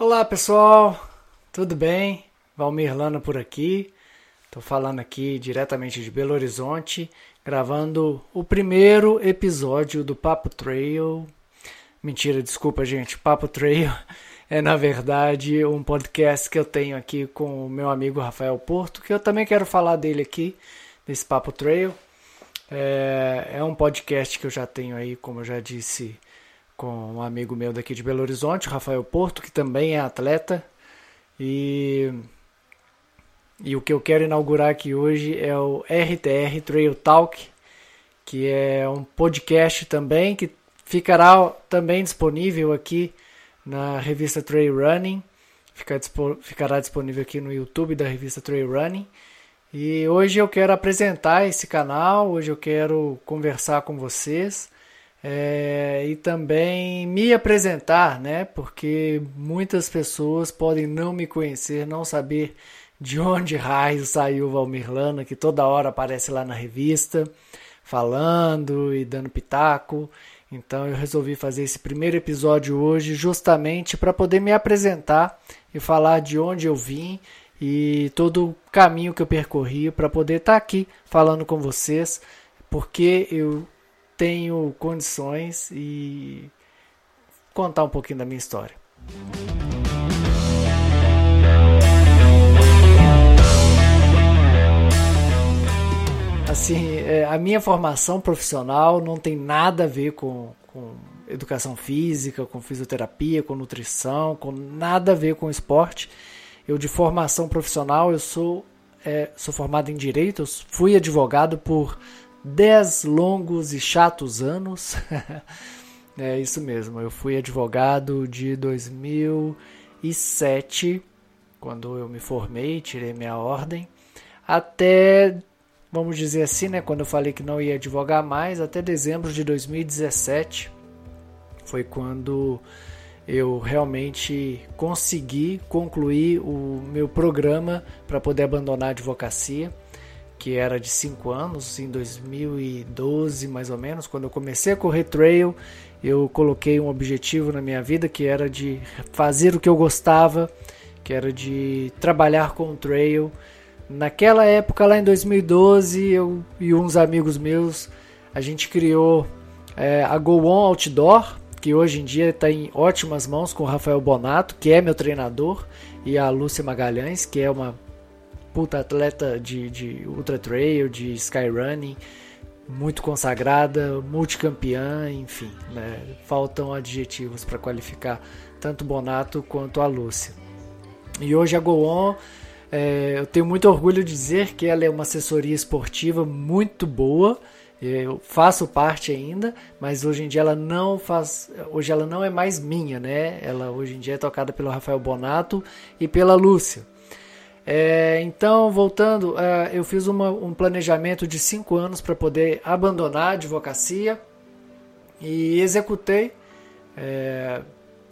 Olá pessoal, tudo bem? Valmir Lana por aqui. Estou falando aqui diretamente de Belo Horizonte, gravando o primeiro episódio do Papo Trail. Mentira, desculpa gente, Papo Trail é na verdade um podcast que eu tenho aqui com o meu amigo Rafael Porto, que eu também quero falar dele aqui, desse Papo Trail. É, é um podcast que eu já tenho aí, como eu já disse, com um amigo meu daqui de Belo Horizonte, Rafael Porto, que também é atleta. E, e o que eu quero inaugurar aqui hoje é o RTR Trail Talk, que é um podcast também que ficará também disponível aqui na revista Trail Running. Ficará disponível aqui no YouTube da revista Trail Running. E hoje eu quero apresentar esse canal, hoje eu quero conversar com vocês é, e também me apresentar, né? Porque muitas pessoas podem não me conhecer, não saber de onde raio saiu o Valmir Lana, que toda hora aparece lá na revista, falando e dando pitaco. Então eu resolvi fazer esse primeiro episódio hoje justamente para poder me apresentar e falar de onde eu vim e todo o caminho que eu percorri para poder estar tá aqui falando com vocês, porque eu tenho condições e contar um pouquinho da minha história. Assim, é, a minha formação profissional não tem nada a ver com, com educação física, com fisioterapia, com nutrição, com nada a ver com esporte. Eu de formação profissional, eu sou, é, sou formado em direito, fui advogado por dez longos e chatos anos. é isso mesmo, eu fui advogado de 2007, quando eu me formei, tirei minha ordem, até, vamos dizer assim, né, quando eu falei que não ia advogar mais, até dezembro de 2017, foi quando eu realmente consegui concluir o meu programa para poder abandonar a advocacia que era de 5 anos, em 2012 mais ou menos, quando eu comecei a correr trail, eu coloquei um objetivo na minha vida que era de fazer o que eu gostava, que era de trabalhar com o trail. Naquela época, lá em 2012, eu e uns amigos meus, a gente criou é, a Go On Outdoor, que hoje em dia está em ótimas mãos com o Rafael Bonato, que é meu treinador, e a Lúcia Magalhães, que é uma puta atleta de, de ultra trail, de skyrunning, muito consagrada, multicampeã, enfim, né? faltam adjetivos para qualificar tanto Bonato quanto a Lúcia. E hoje a Goon, é, eu tenho muito orgulho de dizer que ela é uma assessoria esportiva muito boa. Eu faço parte ainda, mas hoje em dia ela não faz, hoje ela não é mais minha, né? Ela hoje em dia é tocada pelo Rafael Bonato e pela Lúcia. É, então, voltando, é, eu fiz uma, um planejamento de cinco anos para poder abandonar a advocacia e executei. É,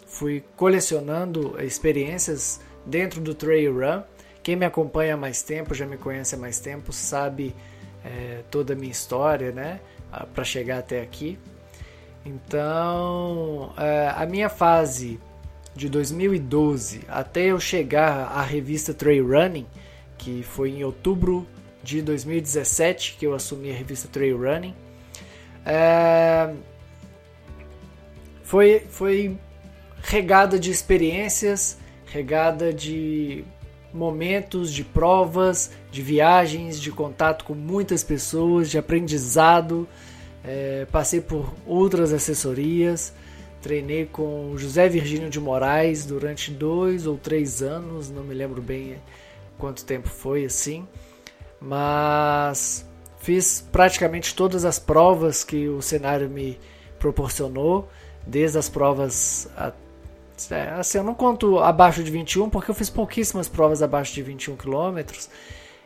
fui colecionando experiências dentro do trail run. Quem me acompanha há mais tempo, já me conhece há mais tempo, sabe é, toda a minha história, né, para chegar até aqui. Então, é, a minha fase de 2012 até eu chegar à revista Trail Running, que foi em outubro de 2017 que eu assumi a revista Trail Running, é... foi, foi regada de experiências, regada de momentos, de provas, de viagens, de contato com muitas pessoas, de aprendizado. É, passei por outras assessorias. Treinei com José Virgínio de Moraes durante dois ou três anos, não me lembro bem quanto tempo foi assim, mas fiz praticamente todas as provas que o cenário me proporcionou, desde as provas é, assim, eu não conto abaixo de 21 porque eu fiz pouquíssimas provas abaixo de 21 quilômetros.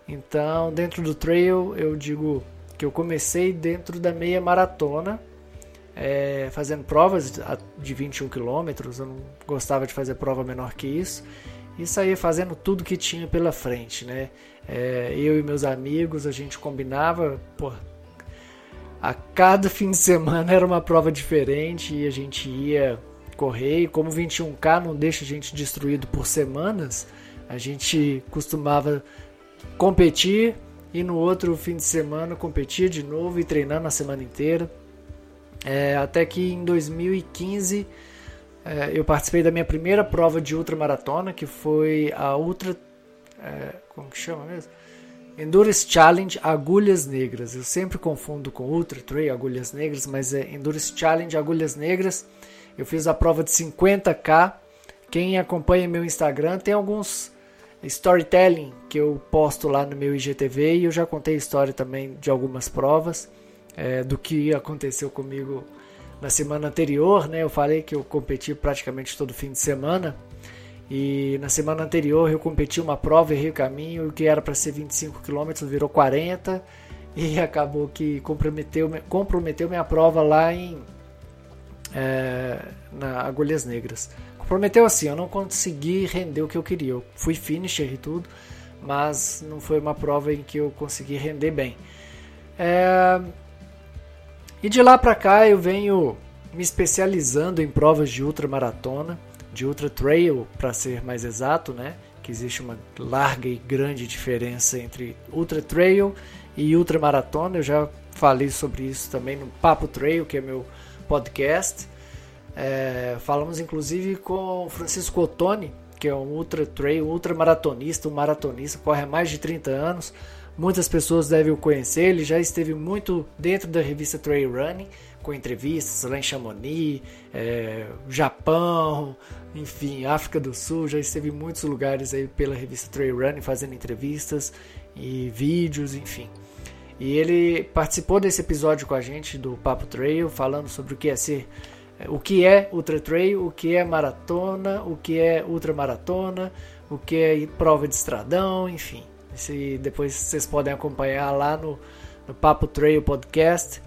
Então, dentro do trail, eu digo que eu comecei dentro da meia maratona é, fazendo provas de 21 quilômetros, eu não gostava de fazer prova menor que isso, e saía fazendo tudo que tinha pela frente, né? É, eu e meus amigos, a gente combinava, pô, a cada fim de semana era uma prova diferente e a gente ia correr. E como 21K não deixa a gente destruído por semanas, a gente costumava competir e no outro fim de semana competir de novo e treinar na semana inteira. É, até que em 2015 é, eu participei da minha primeira prova de ultramaratona, que foi a Ultra. É, como que chama mesmo? Endurance Challenge Agulhas Negras. Eu sempre confundo com Ultra Trail Agulhas Negras, mas é Endurance Challenge Agulhas Negras. Eu fiz a prova de 50k. Quem acompanha meu Instagram tem alguns storytelling que eu posto lá no meu IGTV e eu já contei história também de algumas provas é, do que aconteceu comigo na semana anterior, né? Eu falei que eu competi praticamente todo fim de semana. E na semana anterior eu competi uma prova, errei o caminho, o que era para ser 25 km virou 40 e acabou que comprometeu, comprometeu minha prova lá em é, na Agulhas Negras. Comprometeu assim, eu não consegui render o que eu queria. Eu fui finisher e tudo, mas não foi uma prova em que eu consegui render bem. É, e de lá para cá eu venho me especializando em provas de ultramaratona, de ultra trail para ser mais exato, né? Que existe uma larga e grande diferença entre ultra trail e ultramaratona. Eu já falei sobre isso também no Papo Trail, que é meu podcast. É, falamos inclusive com Francisco Ottoni, que é um ultra trail, ultra maratonista, um maratonista, corre há mais de 30 anos. Muitas pessoas devem o conhecer, ele já esteve muito dentro da revista Trail Running, com entrevistas lá em Chamonix, é, Japão, enfim, África do Sul, já esteve em muitos lugares aí pela revista Trail Running fazendo entrevistas e vídeos, enfim. E ele participou desse episódio com a gente do Papo Trail, falando sobre o que é ser o que é ultra trail, o que é maratona, o que é ultramaratona, o que é prova de estradão, enfim. Se depois vocês podem acompanhar lá no, no Papo Trail Podcast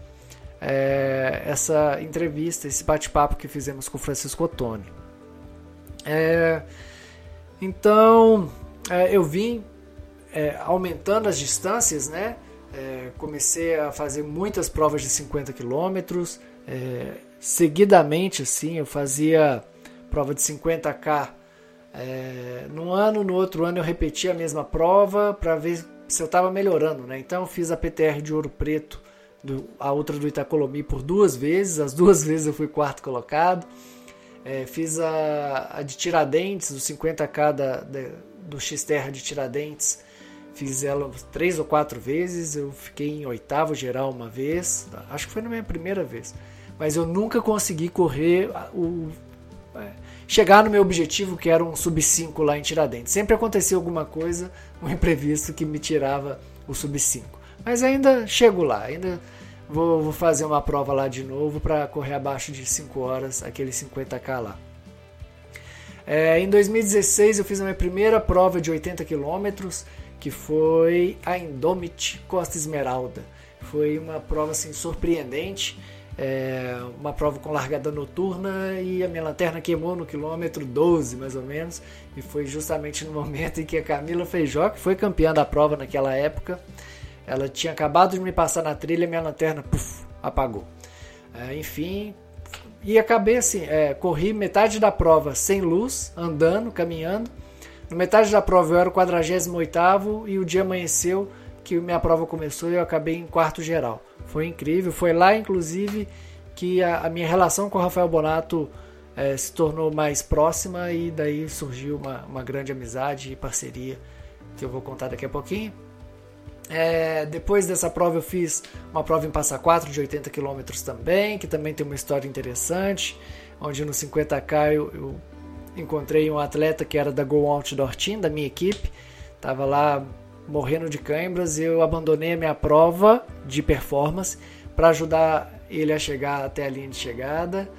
é, essa entrevista, esse bate-papo que fizemos com o Francisco Ottoni. É, então é, eu vim é, aumentando as distâncias, né? É, comecei a fazer muitas provas de 50 quilômetros. É, seguidamente, assim, eu fazia prova de 50k é, num ano, no outro ano eu repeti a mesma prova para ver se eu estava melhorando, né? Então eu fiz a PTR de Ouro Preto, do, a outra do Itacolomi por duas vezes, as duas vezes eu fui quarto colocado. É, fiz a, a, de Tiradentes, o 50k da, da, do X-Terra de Tiradentes, fiz ela três ou quatro vezes, eu fiquei em oitavo geral uma vez, acho que foi na minha primeira vez, mas eu nunca consegui correr o, é, chegar no meu objetivo, que era um sub 5 lá em Tiradentes. Sempre acontecia alguma coisa, um imprevisto que me tirava o sub 5. Mas ainda chego lá, ainda vou, vou fazer uma prova lá de novo para correr abaixo de 5 horas, aquele 50k lá. É, em 2016 eu fiz a minha primeira prova de 80 km, que foi a Indomit Costa Esmeralda. Foi uma prova assim, surpreendente é, uma prova com largada noturna e a minha lanterna queimou no quilômetro 12, mais ou menos, e foi justamente no momento em que a Camila Feijó, que foi campeã da prova naquela época, ela tinha acabado de me passar na trilha e minha lanterna puff, apagou. É, enfim, e acabei assim, é, corri metade da prova sem luz, andando, caminhando. No metade da prova eu era o 48 e o dia amanheceu que minha prova começou e eu acabei em quarto geral. Foi incrível. Foi lá, inclusive, que a, a minha relação com o Rafael Bonato é, se tornou mais próxima e daí surgiu uma, uma grande amizade e parceria que eu vou contar daqui a pouquinho. É, depois dessa prova eu fiz uma prova em Passa 4 de 80 km também, que também tem uma história interessante, onde no 50k eu, eu encontrei um atleta que era da Go Outdoor Team, da minha equipe, estava lá morrendo de câimbras, eu abandonei a minha prova de performance para ajudar ele a chegar até a linha de chegada.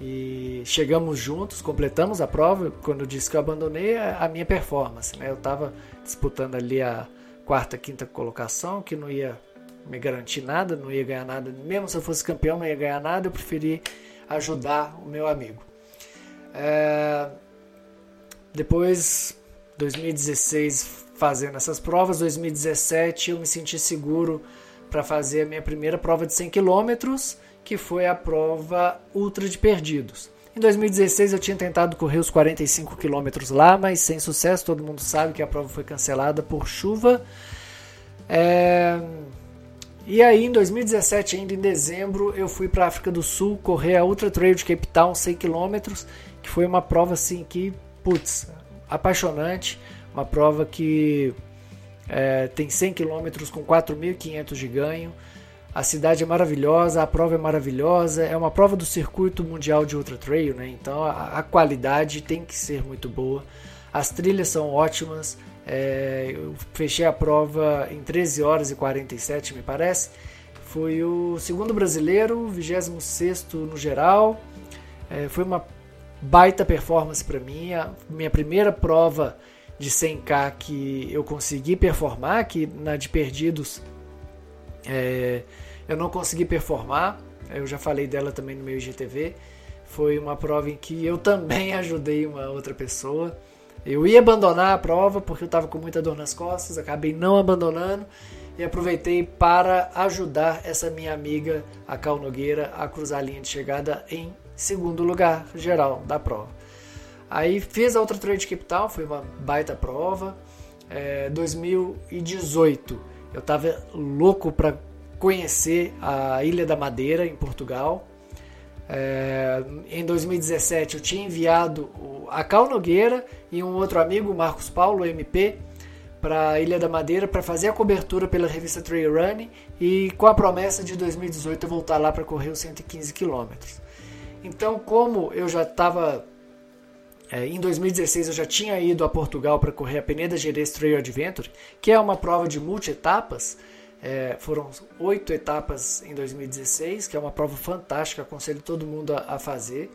E chegamos juntos, completamos a prova. Quando eu disse que eu abandonei a minha performance, né? eu estava disputando ali a quarta, quinta colocação, que não ia me garantir nada, não ia ganhar nada. Mesmo se eu fosse campeão, não ia ganhar nada. Eu preferi ajudar o meu amigo. É... Depois, 2016 fazendo essas provas. 2017 eu me senti seguro para fazer a minha primeira prova de 100 km, que foi a prova Ultra de Perdidos. Em 2016 eu tinha tentado correr os 45 quilômetros lá, mas sem sucesso. Todo mundo sabe que a prova foi cancelada por chuva. É... E aí, em 2017, ainda em dezembro, eu fui para a África do Sul correr a Ultra Trail de Cape Town, 100 km, que foi uma prova assim que, putz, apaixonante. Uma prova que é, tem 100 km com 4.500 de ganho. A cidade é maravilhosa, a prova é maravilhosa, é uma prova do circuito mundial de ultra trail, né? Então a, a qualidade tem que ser muito boa. As trilhas são ótimas. É, eu fechei a prova em 13 horas e 47, me parece. Fui o segundo brasileiro, 26 no geral. É, foi uma baita performance para mim. A minha primeira prova de 100k que eu consegui performar, que na de perdidos é, eu não consegui performar. Eu já falei dela também no meu IGTV. Foi uma prova em que eu também ajudei uma outra pessoa. Eu ia abandonar a prova porque eu estava com muita dor nas costas, acabei não abandonando e aproveitei para ajudar essa minha amiga, a Cal Nogueira, a cruzar a linha de chegada em segundo lugar geral da prova. Aí fiz a outra trade capital, foi uma baita prova. É, 2018 eu tava louco para conhecer a Ilha da Madeira em Portugal. É, em 2017 eu tinha enviado a Cal Nogueira e um outro amigo, Marcos Paulo, MP, para a Ilha da Madeira para fazer a cobertura pela revista Trail Run e com a promessa de 2018 eu voltar lá para correr os 115 quilômetros. Então, como eu já estava é, em 2016 eu já tinha ido a Portugal para correr a Peneda Gerês Trail Adventure, que é uma prova de multi-etapas. É, foram oito etapas em 2016, que é uma prova fantástica, aconselho todo mundo a, a fazer.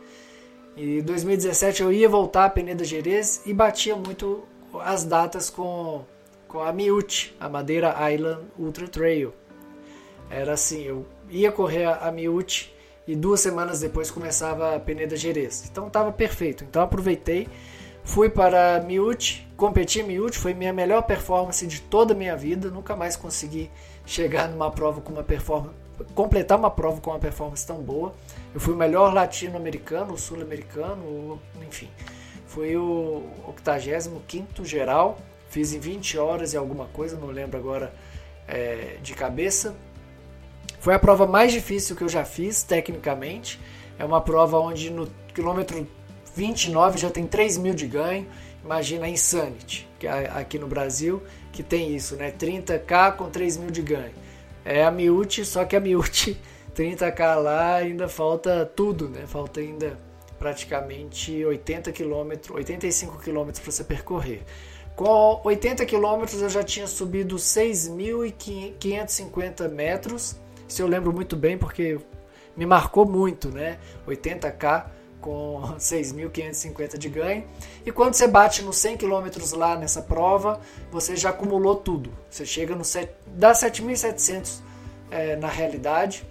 E em 2017 eu ia voltar a Peneda Gerês e batia muito as datas com, com a Miute, a Madeira Island Ultra Trail. Era assim, eu ia correr a Miute e duas semanas depois começava a Peneda Gerês. Então estava perfeito. Então aproveitei, fui para Miúte, competi em Miúte, foi minha melhor performance de toda a minha vida. Nunca mais consegui chegar numa prova com uma performance, completar uma prova com uma performance tão boa. Eu fui o melhor latino-americano, sul-americano, enfim. Fui o 85 geral, fiz em 20 horas e alguma coisa, não lembro agora é, de cabeça. Foi a prova mais difícil que eu já fiz, tecnicamente. É uma prova onde no quilômetro 29 já tem 3 mil de ganho. Imagina a Insanity, que é aqui no Brasil, que tem isso, né? 30k com 3 mil de ganho. É a Miúti, só que a Miúti 30k lá ainda falta tudo, né? Falta ainda praticamente 80 km, 85 km para você percorrer. Com 80 km eu já tinha subido 6.550 metros isso eu lembro muito bem porque me marcou muito, né? 80k com 6.550 de ganho. E quando você bate nos 100 km lá nessa prova, você já acumulou tudo. Você chega no 7, dá 7.700 é, na realidade.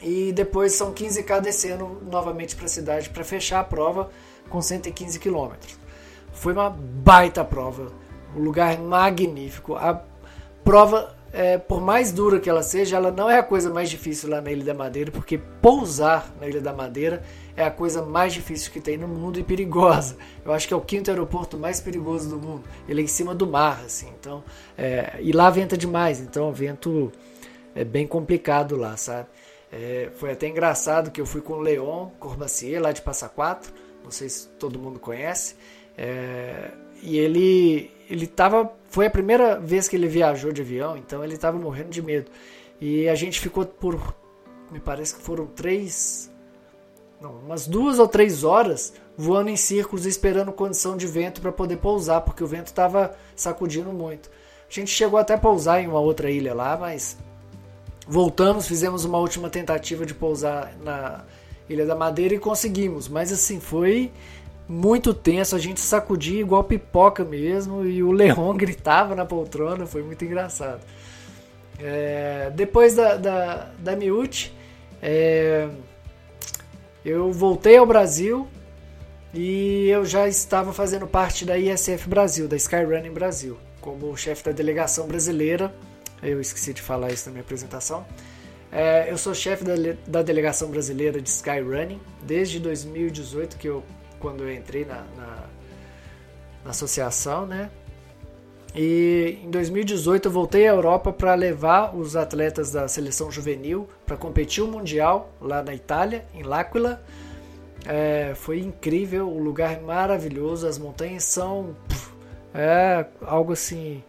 E depois são 15k descendo novamente para a cidade para fechar a prova com 115 km. Foi uma baita prova, um lugar magnífico. A prova é, por mais dura que ela seja, ela não é a coisa mais difícil lá na Ilha da Madeira, porque pousar na Ilha da Madeira é a coisa mais difícil que tem no mundo e perigosa. Eu acho que é o quinto aeroporto mais perigoso do mundo. Ele é em cima do mar, assim. Então, é, e lá venta demais, então o vento é bem complicado lá, sabe? É, foi até engraçado que eu fui com o Leon Corbacier, lá de Passa Quatro, não sei se todo mundo conhece, é, e ele ele tava foi a primeira vez que ele viajou de avião, então ele estava morrendo de medo. E a gente ficou por, me parece que foram três, não, umas duas ou três horas voando em círculos esperando condição de vento para poder pousar, porque o vento estava sacudindo muito. A gente chegou até a pousar em uma outra ilha lá, mas voltamos, fizemos uma última tentativa de pousar na Ilha da Madeira e conseguimos. Mas assim, foi muito tenso, a gente sacudia igual pipoca mesmo e o Leon gritava na poltrona, foi muito engraçado. É, depois da, da, da Miúte, é, eu voltei ao Brasil e eu já estava fazendo parte da ISF Brasil, da Skyrunning Brasil, como chefe da delegação brasileira. Eu esqueci de falar isso na minha apresentação. É, eu sou chefe da, da, delegação brasileira de Skyrunning desde 2018, que eu, quando eu entrei na, na, na associação, né? E em 2018 eu voltei à Europa para levar os atletas da seleção juvenil para competir o mundial lá na Itália, em L'Aquila. É, foi incrível, o lugar é maravilhoso, as montanhas são é algo assim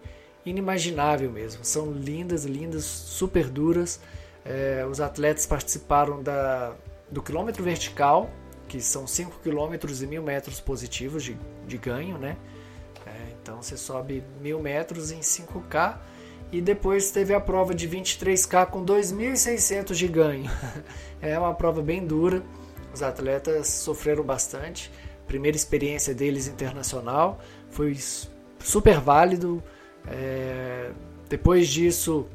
inimaginável mesmo. São lindas, lindas, super duras. É, os atletas participaram da, do quilômetro vertical, que são 5 quilômetros e mil metros positivos de, de ganho, né? É, então você sobe mil metros em 5K e depois teve a prova de 23K com 2.600 de ganho. é uma prova bem dura, os atletas sofreram bastante. Primeira experiência deles internacional, foi super válido. É, depois disso,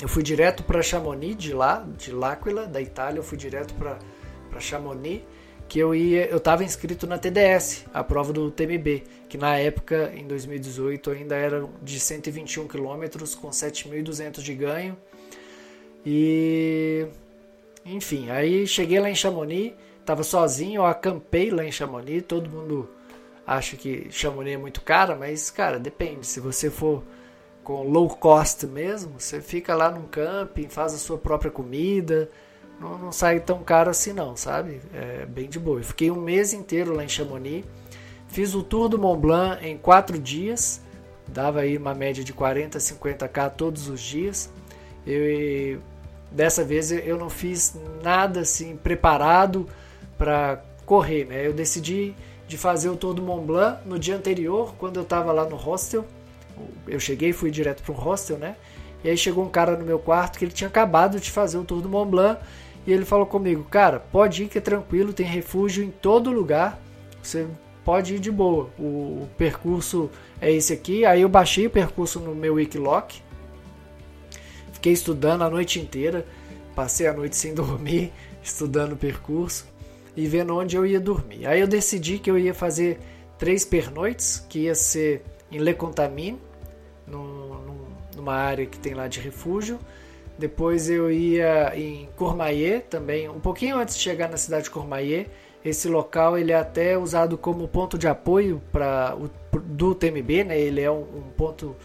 eu fui direto para Chamonix, de lá, de L'Aquila, da Itália, eu fui direto para Chamonix, que eu ia, eu estava inscrito na TDS, a prova do TMB, que na época, em 2018, ainda era de 121 km com 7.200 de ganho. E enfim, aí cheguei lá em Chamonix, estava sozinho, eu acampei lá em Chamonix, todo mundo acha que Chamonix é muito cara, mas cara, depende. Se você for com low cost mesmo, você fica lá num camping, faz a sua própria comida, não, não sai tão caro assim não, sabe? É bem de boa. Eu fiquei um mês inteiro lá em Chamonix, fiz o tour do Mont Blanc em quatro dias, dava aí uma média de 40, 50k todos os dias. Eu, dessa vez eu não fiz nada assim preparado para correr, né? Eu decidi de fazer o Tour do Mont Blanc no dia anterior, quando eu estava lá no hostel. Eu cheguei e fui direto para um hostel, né? E aí chegou um cara no meu quarto que ele tinha acabado de fazer o Tour do Mont Blanc e ele falou comigo, cara, pode ir que é tranquilo, tem refúgio em todo lugar, você pode ir de boa. O, percurso é esse aqui. Aí eu baixei o percurso no meu Wikiloc, fiquei estudando a noite inteira, passei a noite sem dormir, estudando o percurso e vendo onde eu ia dormir. Aí eu decidi que eu ia fazer três pernoites, que ia ser em Le Contamine, numa área que tem lá de refúgio. Depois eu ia em Courmayeur também, um pouquinho antes de chegar na cidade de Courmayeur. Esse local ele é até usado como ponto de apoio para do TMB, né? Ele é um, um ponto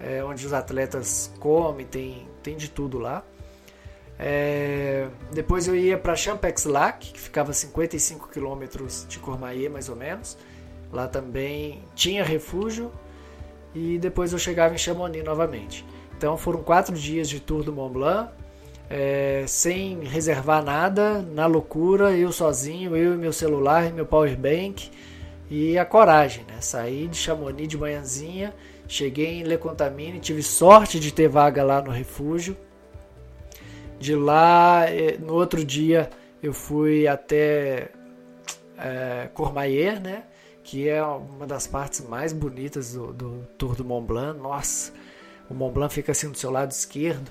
é, onde os atletas comem, tem, tem de tudo lá. É, depois eu ia para Champex-Lac, que ficava a 55 quilômetros de Courmayeur, mais ou menos. Lá também tinha refúgio. E depois eu chegava em Chamonix novamente. Então foram quatro dias de tour do Mont Blanc, é, sem reservar nada, na loucura, eu sozinho, eu e meu celular e meu power bank e a coragem, né? Saí de Chamonix de manhãzinha, cheguei em Le Contamine, tive sorte de ter vaga lá no refúgio, de lá, eh, no outro dia, eu fui até é, Courmayeur, né? Que é uma das partes mais bonitas do, do Tour do Mont Blanc. Nossa, o Mont Blanc fica assim do seu lado esquerdo.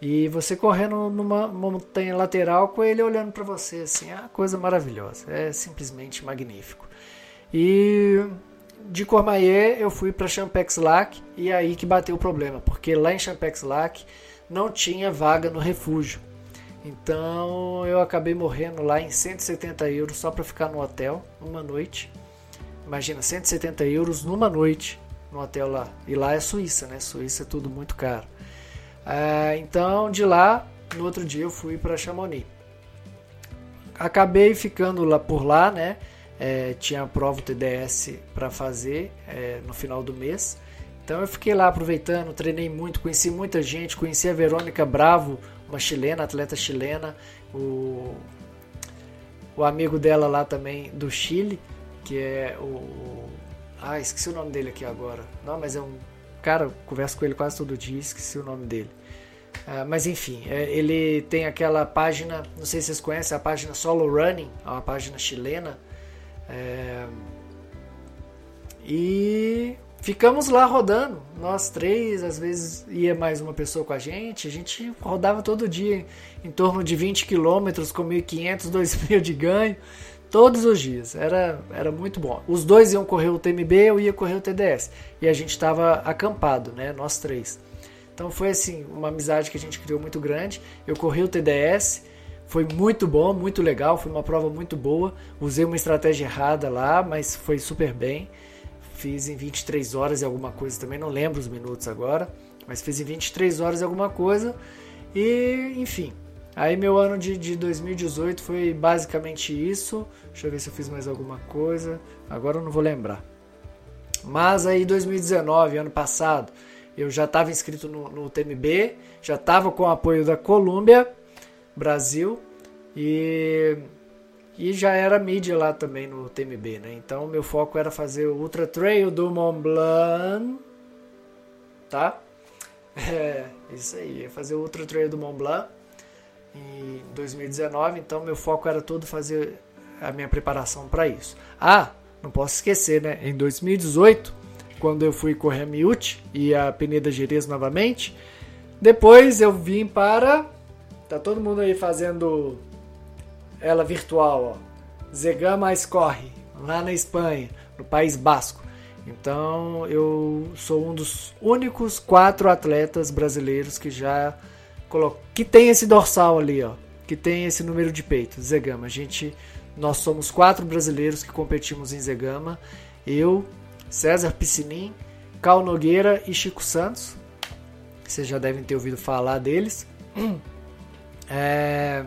E você correndo numa montanha lateral com ele olhando para você, assim, é uma coisa maravilhosa. É simplesmente magnífico. E de Courmayeur eu fui para Champex-Lac e é aí que bateu o problema, porque lá em Champex-Lac não tinha vaga no refúgio. Então eu acabei morrendo lá em 170 euros só para ficar no hotel uma noite. Imagina, 170 euros numa noite no hotel lá. E lá é Suíça, né? Suíça é tudo muito caro. Ah, então de lá, no outro dia eu fui para Chamonix. Acabei ficando lá por lá, né? É, tinha a prova TDS para fazer é, no final do mês. Então eu fiquei lá aproveitando, treinei muito, conheci muita gente, conheci a Verônica Bravo, uma chilena, atleta chilena, o, o amigo dela lá também do Chile, que é o. Ah, esqueci o nome dele aqui agora. Não, mas é um. Cara, converso com ele quase todo dia, esqueci o nome dele. Ah, mas enfim, é, ele tem aquela página, não sei se vocês conhecem, a página Solo Running, é uma página chilena. É, e Ficamos lá rodando, nós três, às vezes ia mais uma pessoa com a gente. A gente rodava todo dia em torno de 20 quilômetros com 1.500, 2.000 de ganho, todos os dias. Era, era muito bom. Os dois iam correr o TMB, eu ia correr o TDS. E a gente estava acampado, né? Nós três. Então foi assim, uma amizade que a gente criou muito grande. Eu corri o TDS, foi muito bom, muito legal, foi uma prova muito boa. Usei uma estratégia errada lá, mas foi super bem. Fiz em 23 horas e alguma coisa também, não lembro os minutos agora, mas fiz em 23 horas e alguma coisa. E, enfim, Aí meu ano de, de 2018 foi basicamente isso. Deixa eu ver se eu fiz mais alguma coisa. Agora eu não vou lembrar. Mas aí 2019, ano passado, eu já estava inscrito no, no TMB, já estava com o apoio da Colômbia, Brasil, e, e já era mídia lá também no TMB, né? Então meu foco era fazer o Ultra Trail do Mont Blanc, tá? É, isso aí, fazer o Ultra Trail do Mont Blanc em 2019, então meu foco era todo fazer a minha preparação para isso. Ah, não posso esquecer, né? Em 2018, quando eu fui correr a Miute e a Peneda Gerês novamente, depois eu vim para tá todo mundo aí fazendo ela virtual, ó. Zegama Corre, lá na Espanha, no País Basco. Então eu sou um dos únicos quatro atletas brasileiros que já que tem esse dorsal ali, ó, que tem esse número de peito, Zegama. A gente, nós somos quatro brasileiros que competimos em Zegama. Eu, César Piscinin, Cal Nogueira e Chico Santos. Vocês já devem ter ouvido falar deles. É...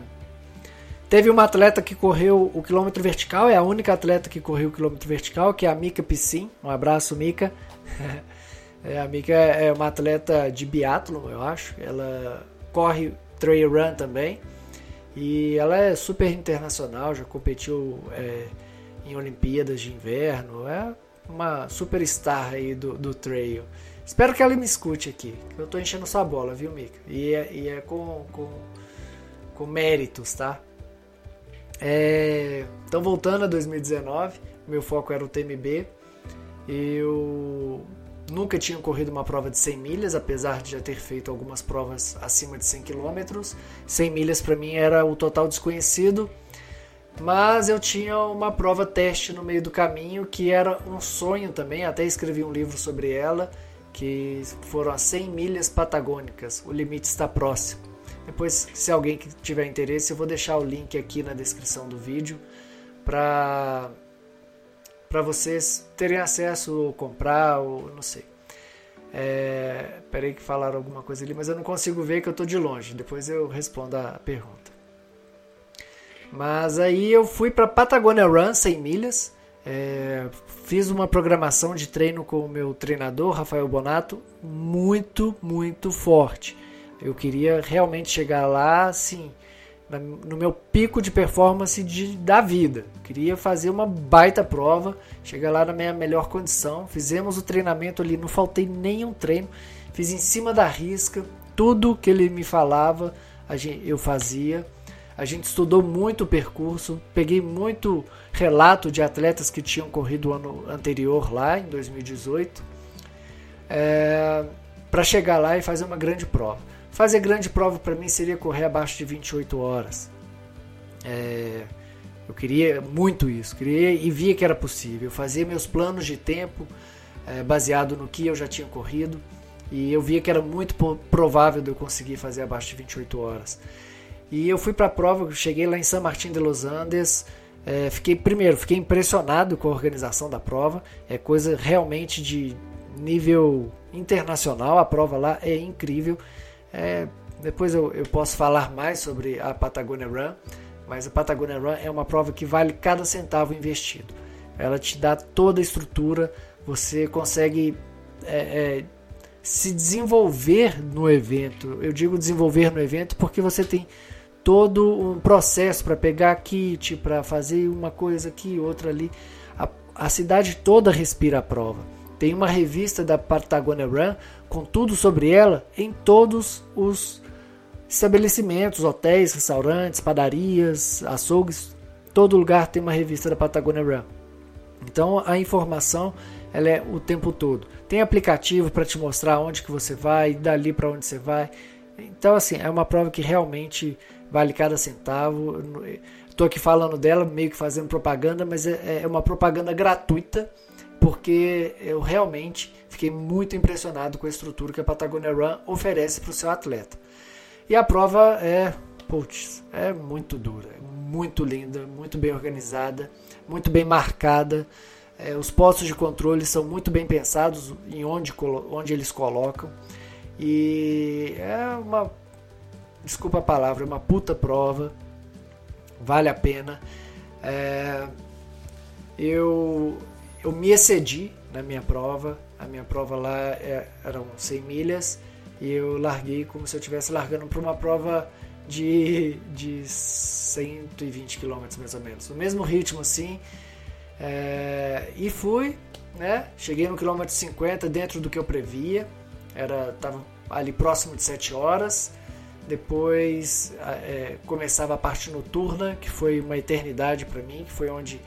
Teve uma atleta que correu o quilômetro vertical, é a única atleta que correu o quilômetro vertical, que é a Mika Piscin. Um abraço, Mika. é, a Mika é uma atleta de biatlo, eu acho. Ela corre trail run também. E ela é super internacional, já competiu é, em Olimpíadas de Inverno. É uma superstar aí do, do trail. Espero que ela me escute aqui, eu tô enchendo sua bola, viu, Mika? E é, e é com, com, com méritos, tá? É, então, voltando a 2019, meu foco era o TMB. Eu Nunca tinha corrido uma prova de 100 milhas, apesar de já ter feito algumas provas acima de 100 km. 100 milhas para mim era o total desconhecido, mas eu tinha uma prova teste no meio do caminho que era um sonho também. Até escrevi um livro sobre ela, que foram as 100 milhas patagônicas. O limite está próximo. Depois, se alguém tiver interesse, eu vou deixar o link aqui na descrição do vídeo para para vocês terem acesso ou comprar ou não sei. É, peraí que falaram alguma coisa ali, mas eu não consigo ver que eu tô de longe. Depois eu respondo a pergunta. Mas aí eu fui para Patagonia Run 100 milhas. É, fiz uma programação de treino com o meu treinador, Rafael Bonato, muito, muito forte. Eu queria realmente chegar lá, assim, no meu pico de performance de, da vida. Queria fazer uma baita prova, chegar lá na minha melhor condição. Fizemos o treinamento ali, não faltei nenhum treino. Fiz em cima da risca, tudo que ele me falava eu fazia. A gente estudou muito o percurso, peguei muito relato de atletas que tinham corrido o ano anterior lá, em 2018, é, para chegar lá e fazer uma grande prova. Fazer grande prova para mim seria correr abaixo de 28 horas. É, eu queria muito isso, queria e via que era possível. Eu fazia meus planos de tempo é, baseado no que eu já tinha corrido e eu via que era muito provável de eu conseguir fazer abaixo de 28 horas. E eu fui para a prova, cheguei lá em San Martín de los Andes. É, fiquei primeiro, fiquei impressionado com a organização da prova. É coisa realmente de nível internacional. A prova lá é incrível. É, depois eu, eu posso falar mais sobre a Patagonia Run, mas a Patagonia Run é uma prova que vale cada centavo investido. Ela te dá toda a estrutura, você consegue é, é, se desenvolver no evento. Eu digo desenvolver no evento porque você tem todo um processo para pegar kit, para fazer uma coisa aqui, outra ali. A, a cidade toda respira a prova. Tem uma revista da Patagonia Run com tudo sobre ela em todos os estabelecimentos, hotéis, restaurantes, padarias, açougues, todo lugar tem uma revista da Patagonia Run. Então a informação ela é o tempo todo. Tem aplicativo para te mostrar onde que você vai, dali para onde você vai. Então assim, é uma prova que realmente vale cada centavo. Estou aqui falando dela, meio que fazendo propaganda, mas é, é uma propaganda gratuita porque eu realmente fiquei muito impressionado com a estrutura que a Patagonia Run oferece para o seu atleta. E a prova é, putz, é muito dura, é muito linda, muito bem organizada, muito bem marcada. É, os postos de controle são muito bem pensados em onde, onde eles colocam. E é uma. Desculpa a palavra, é uma puta prova. Vale a pena. É, eu, eu me excedi na minha prova. A minha prova lá é, eram 100 milhas e eu larguei como se eu estivesse largando para uma prova de, de 120 km mais ou menos. No mesmo ritmo assim. É, e fui, né? Cheguei no quilômetro 50 dentro do que eu previa. Era, tava ali próximo de 7 horas. Depois é, começava a parte noturna, que foi uma eternidade para mim, que foi onde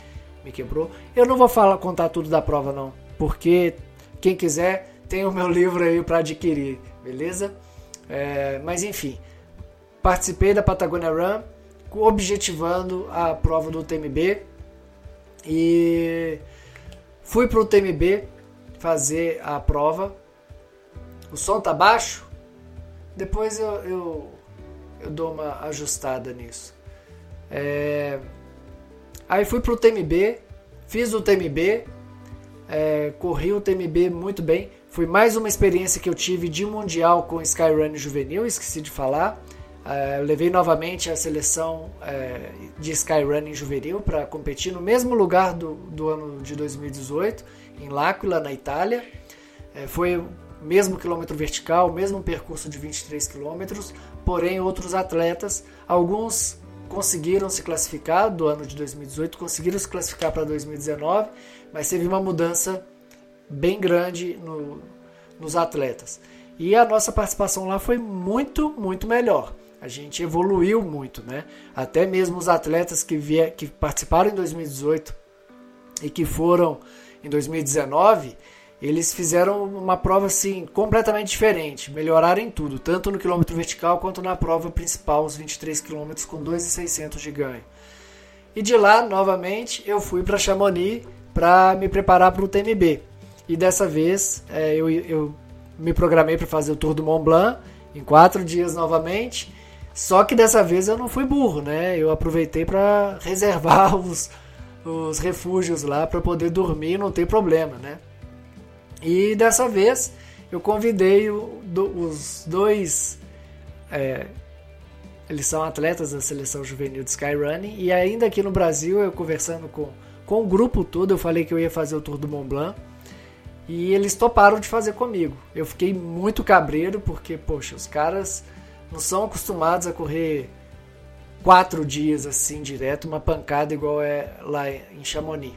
me quebrou. Eu não vou falar, contar tudo da prova não, porque quem quiser tem o meu livro aí para adquirir, beleza? É, mas enfim, participei da Patagonia Run, objetivando a prova do TMB e fui para o TMB fazer a prova. O som tá baixo? Depois eu, eu, eu dou uma ajustada nisso. É... Aí fui pro TMB, fiz o TMB, é, corri o TMB muito bem. Foi mais uma experiência que eu tive de mundial com Skyrun juvenil, esqueci de falar. É, levei novamente a seleção é, de Skyrunning juvenil para competir no mesmo lugar do, do ano de 2018, em L'Aquila, na Itália. É, foi o mesmo quilômetro vertical, o mesmo percurso de 23 quilômetros, porém outros atletas, alguns conseguiram se classificar do ano de 2018, conseguiram se classificar para 2019, mas teve uma mudança bem grande no, nos atletas. E a nossa participação lá foi muito, muito melhor. A gente evoluiu muito, né? Até mesmo os atletas que, vier, que participaram em 2018 e que foram em 2019, eles fizeram uma prova assim completamente diferente, melhoraram em tudo, tanto no quilômetro vertical quanto na prova principal, os 23 quilômetros com 2,600 de ganho. E de lá, novamente, eu fui para Chamonix para me preparar para o TMB. E dessa vez é, eu, eu me programei para fazer o Tour do Mont Blanc em quatro dias novamente. Só que dessa vez eu não fui burro, né? Eu aproveitei para reservar os, os refúgios lá para poder dormir e não ter problema, né? E dessa vez eu convidei o, do, os dois. É, eles são atletas da seleção juvenil de Skyrunning. E ainda aqui no Brasil, eu conversando com, com o grupo todo, eu falei que eu ia fazer o Tour do Mont Blanc. E eles toparam de fazer comigo. Eu fiquei muito cabreiro, porque, poxa, os caras não são acostumados a correr quatro dias assim direto, uma pancada igual é lá em Chamonix.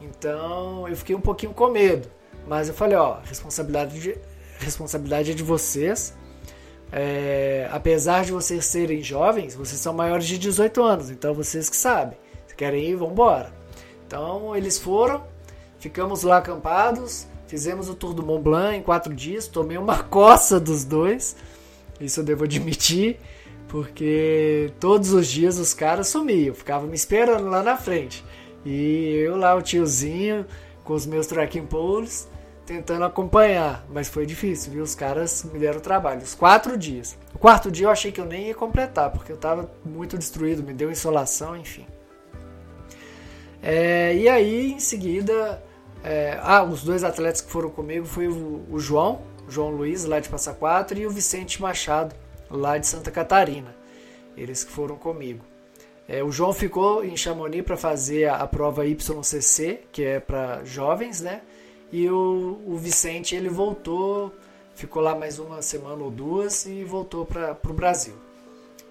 Então eu fiquei um pouquinho com medo. Mas eu falei, ó, responsabilidade, de, responsabilidade é de vocês. É, apesar de vocês serem jovens, vocês são maiores de 18 anos, então vocês que sabem. Se querem ir, vão embora. Então eles foram, ficamos lá acampados, fizemos o tour do Mont Blanc em quatro dias, tomei uma coça dos dois, isso eu devo admitir, porque todos os dias os caras sumiam, ficavam me esperando lá na frente. E eu lá, o tiozinho, com os meus tracking poles, tentando acompanhar, mas foi difícil, viu? Os caras me deram trabalho. Os quatro dias. O quarto dia eu achei que eu nem ia completar, porque eu estava muito destruído, me deu insolação, enfim. É, e aí, em seguida, é, ah, os dois atletas que foram comigo foi o, o João, João Luiz, lá de Passa Quatro, e o Vicente Machado, lá de Santa Catarina. Eles que foram comigo. É, o João ficou em Chamonix para fazer a, a prova YCC, que é para jovens, né? E o, o Vicente ele voltou, ficou lá mais uma semana ou duas e voltou para o Brasil.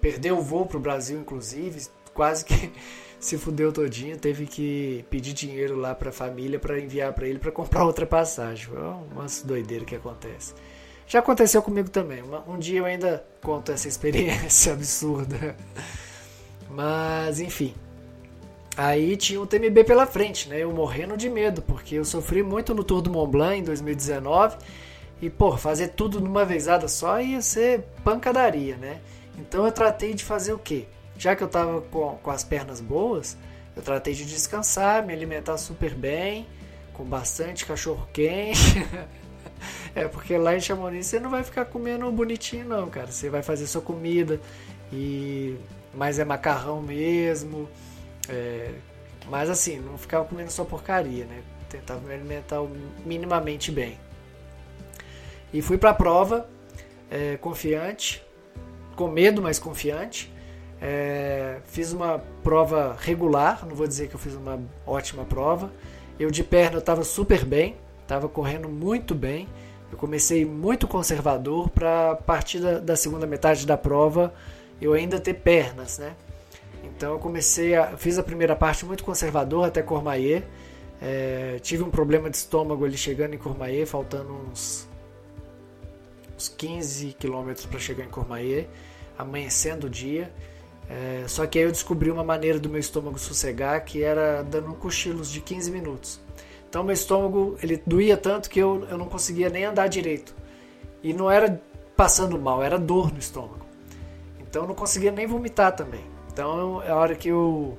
Perdeu o voo para o Brasil, inclusive, quase que se fudeu todinho, teve que pedir dinheiro lá para a família para enviar para ele para comprar outra passagem. Foi uma doideira que acontece. Já aconteceu comigo também. Um dia eu ainda conto essa experiência absurda. Mas enfim, Aí tinha o TMB pela frente, né? Eu morrendo de medo, porque eu sofri muito no Tour do Mont Blanc em 2019. E, pô, fazer tudo numa vezada só ia ser pancadaria, né? Então eu tratei de fazer o quê? Já que eu tava com, com as pernas boas, eu tratei de descansar, me alimentar super bem, com bastante cachorro quente. é porque lá em Chamonix você não vai ficar comendo bonitinho não, cara. Você vai fazer sua comida e mas é macarrão mesmo. É... Mas assim, não ficar comendo só porcaria, né? Tentar me alimentar minimamente bem. E fui para a prova é, confiante, com medo, mas confiante. É, fiz uma prova regular, não vou dizer que eu fiz uma ótima prova. Eu de perna estava super bem, estava correndo muito bem. Eu comecei muito conservador para a partir da, da, segunda metade da prova eu ainda ter pernas, né? Então eu comecei a fiz a primeira parte muito conservador até Cormaier. É, tive um problema de estômago ali chegando em Cormaier, faltando uns uns 15 quilômetros para chegar em Cormaier, amanhecendo o dia. É, só que aí eu descobri uma maneira do meu estômago sossegar que era dando cochilos de 15 minutos. Então meu estômago ele doía tanto que eu, eu não conseguia nem andar direito. E não era passando mal, era dor no estômago. Então eu não conseguia nem vomitar também. Então é a hora que eu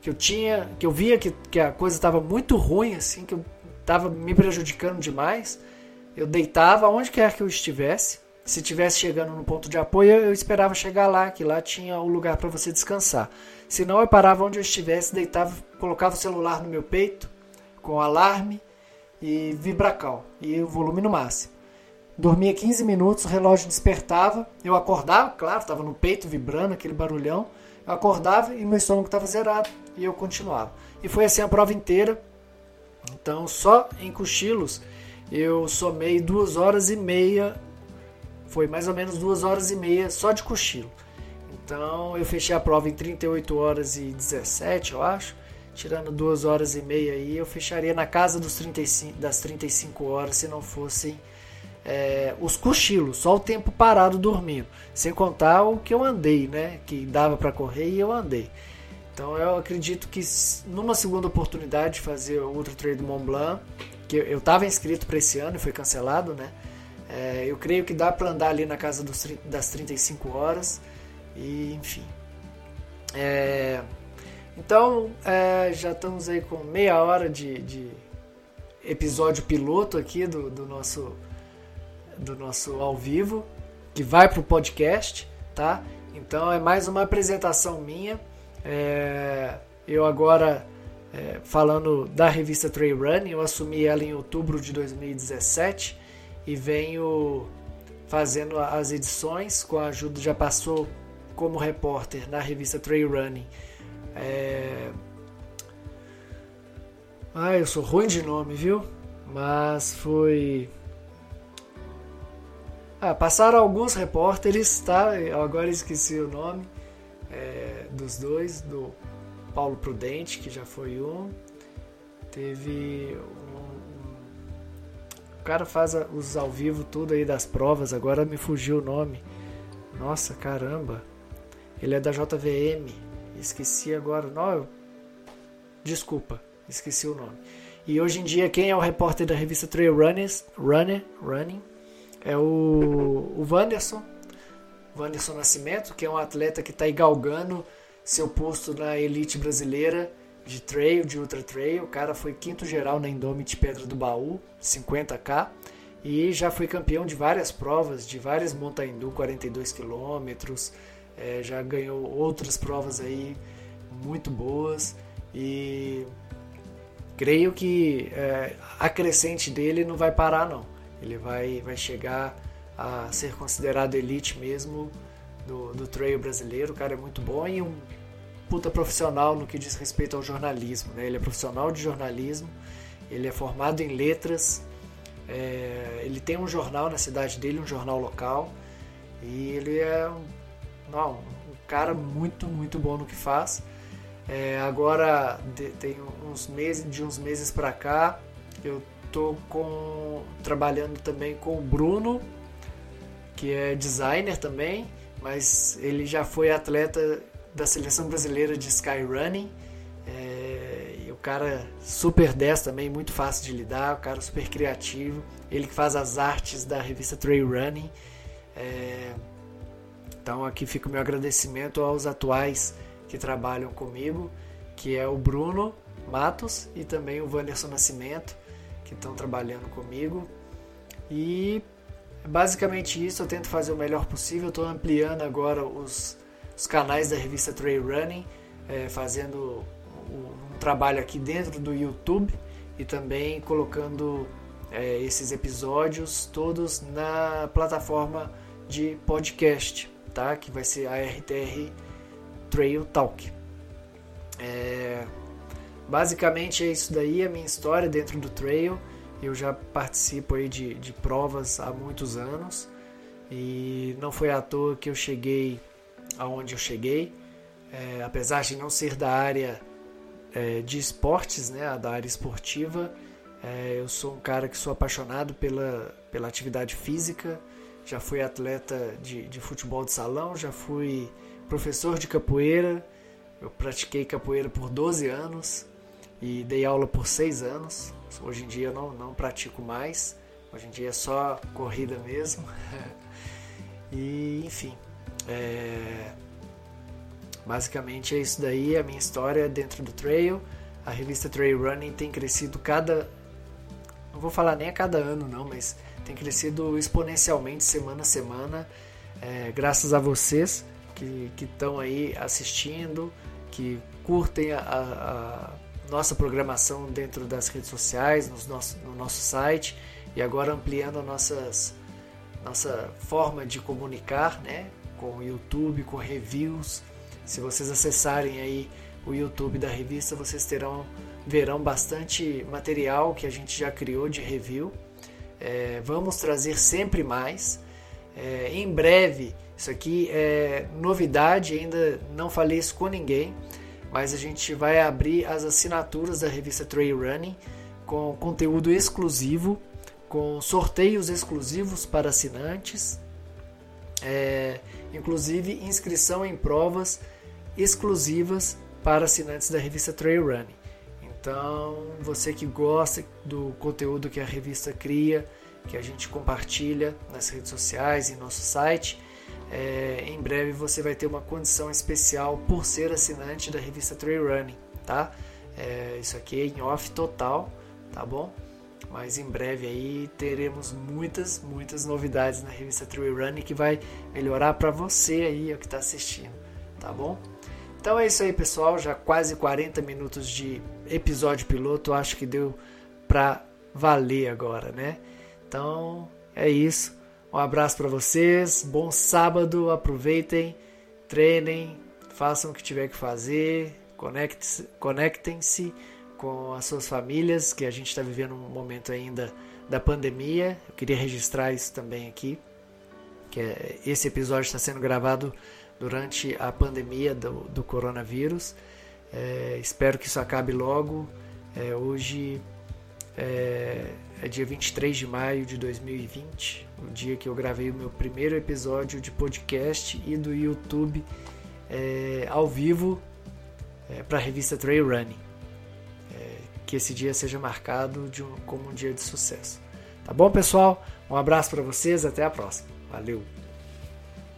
que eu tinha, que eu via que, que a coisa estava muito ruim assim, que eu estava me prejudicando demais, eu deitava onde quer que eu estivesse. Se estivesse chegando no ponto de apoio, eu esperava chegar lá, que lá tinha o lugar para você descansar. Se não, eu parava onde eu estivesse, deitava, colocava o celular no meu peito, com alarme e vibracal, e o volume no máximo. Dormia 15 minutos, o relógio despertava, eu acordava, claro, estava no peito vibrando, aquele barulhão. Eu acordava e meu estômago estava zerado, e eu continuava. E foi assim a prova inteira. Então, só em cochilos eu somei duas horas e meia, foi mais ou menos duas horas e meia só de cochilo. Então eu fechei a prova em 38 horas e 17, eu acho. Tirando duas horas e meia aí, eu fecharia na casa dos 35, das 35 horas se não fossem é, os cochilos, só o tempo parado dormindo. Sem contar o que eu andei, né? Que dava para correr e eu andei. Então eu acredito que numa segunda oportunidade de fazer o Ultra Trail do Mont Blanc, que eu estava inscrito para esse ano e foi cancelado, né? É, eu creio que dá para andar ali na casa dos, das 35 horas e enfim. É, então é, já estamos aí com meia hora de, de episódio piloto aqui do, do, nosso do nosso ao vivo que vai para o podcast, tá? Então é mais uma apresentação minha. É, eu agora é, falando da revista Trail Run, eu assumi ela em outubro de 2017 e venho fazendo as edições com a ajuda, já passou como repórter na revista Trail Running. É... Ah, eu sou ruim de nome, viu? Mas foi. Ah, passaram alguns repórteres, tá? Eu agora esqueci o nome é, dos dois, do Paulo Prudente, que já foi um. Teve um, o cara faz os ao vivo tudo aí das provas, agora me fugiu o nome. Nossa, caramba. Ele é da JVM. Esqueci agora. Não, desculpa, esqueci o nome. E hoje em dia quem é o repórter da revista Trail Runners, Runner, Running é o, o Wanderson. Wanderson Nascimento, que é um atleta que está aí galgando seu posto na elite brasileira de trail, de ultra trail. O cara foi quinto geral na Indomit Pedra do Baú, 50k, e já foi campeão de várias provas, de várias Montandu 42 quilômetros, é, já ganhou outras provas aí muito boas e creio que é, a crescente dele não vai parar não. Ele vai, vai chegar a ser considerado elite mesmo do, do trail brasileiro. O cara é muito bom e um puta profissional no que diz respeito ao jornalismo. Né? Ele é profissional de jornalismo, ele é formado em letras, é, ele tem um jornal na cidade dele, um jornal local, e ele é um, não, um cara muito, muito bom no que faz. É, agora de, tem uns meses, de uns meses para cá, eu tô com trabalhando também com o Bruno, que é designer também, mas ele já foi atleta da seleção brasileira de skyrunning. É, e o cara super 10 também, muito fácil de lidar, o cara super criativo. Ele que faz as artes da revista Trail Running. É, então aqui fica o meu agradecimento aos atuais que trabalham comigo, que é o Bruno Matos e também o Wanderson Nascimento. Que estão trabalhando comigo. E é basicamente isso, eu tento fazer o melhor possível. Estou ampliando agora os, os, canais da revista Trail Running, é, fazendo um, trabalho aqui dentro do YouTube e também colocando é, esses episódios todos na plataforma de podcast, tá? Que vai ser a RTR Trail Talk. É, basicamente é isso daí, a minha história dentro do trail. Eu já participo aí de, de provas há muitos anos e não foi à toa que eu cheguei aonde eu cheguei. É, apesar de não ser da área é, de esportes, né, da área esportiva, é, eu sou um cara que sou apaixonado pela, pela atividade física. Já fui atleta de, de futebol de salão, já fui professor de capoeira. Eu pratiquei capoeira por 12 anos e dei aula por 6 anos. Hoje em dia eu não, não pratico mais. Hoje em dia é só corrida mesmo. e enfim, é... basicamente é isso daí, a minha história dentro do trail. A revista Trail Running tem crescido cada. Não vou falar nem a cada ano, não, mas tem crescido exponencialmente semana a semana. É, graças a vocês que estão aí assistindo, que curtem a, a nossa programação dentro das redes sociais, no nosso, no nosso site e agora ampliando a nossas, nossa forma de comunicar né, com o YouTube, com reviews. Se vocês acessarem aí o YouTube da revista, vocês terão verão bastante material que a gente já criou de review. É, vamos trazer sempre mais. É, em breve, isso aqui é novidade, ainda não falei isso com ninguém mas a gente vai abrir as assinaturas da revista Trail Running com conteúdo exclusivo, com sorteios exclusivos para assinantes, é, inclusive inscrição em provas exclusivas para assinantes da revista Trail Running. Então, você que gosta do conteúdo que a revista cria, que a gente compartilha nas redes sociais e nosso site, é, em breve você vai ter uma condição especial por ser assinante da revista Trail Running, tá? É, isso aqui é em off total, tá bom? Mas em breve aí teremos muitas, muitas novidades na revista Trail Running que vai melhorar para você aí que está assistindo, tá bom? Então é isso aí, pessoal. Já quase 40 minutos de episódio piloto. Acho que deu para valer agora, né? Então é isso. Um abraço para vocês, bom sábado, aproveitem, treinem, façam o que tiver que fazer, conectem-se com as suas famílias, que a gente está vivendo um momento ainda da pandemia. Eu queria registrar isso também aqui, que é, esse episódio está sendo gravado durante a pandemia do, do coronavírus. É, espero que isso acabe logo. É, hoje é, é dia 23 de maio de 2020, o dia que eu gravei o meu primeiro episódio de podcast e do YouTube é, ao vivo é, para a revista Trail Running. É, que esse dia seja marcado um, como um dia de sucesso. Tá bom, pessoal? Um abraço para vocês, até a próxima. Valeu!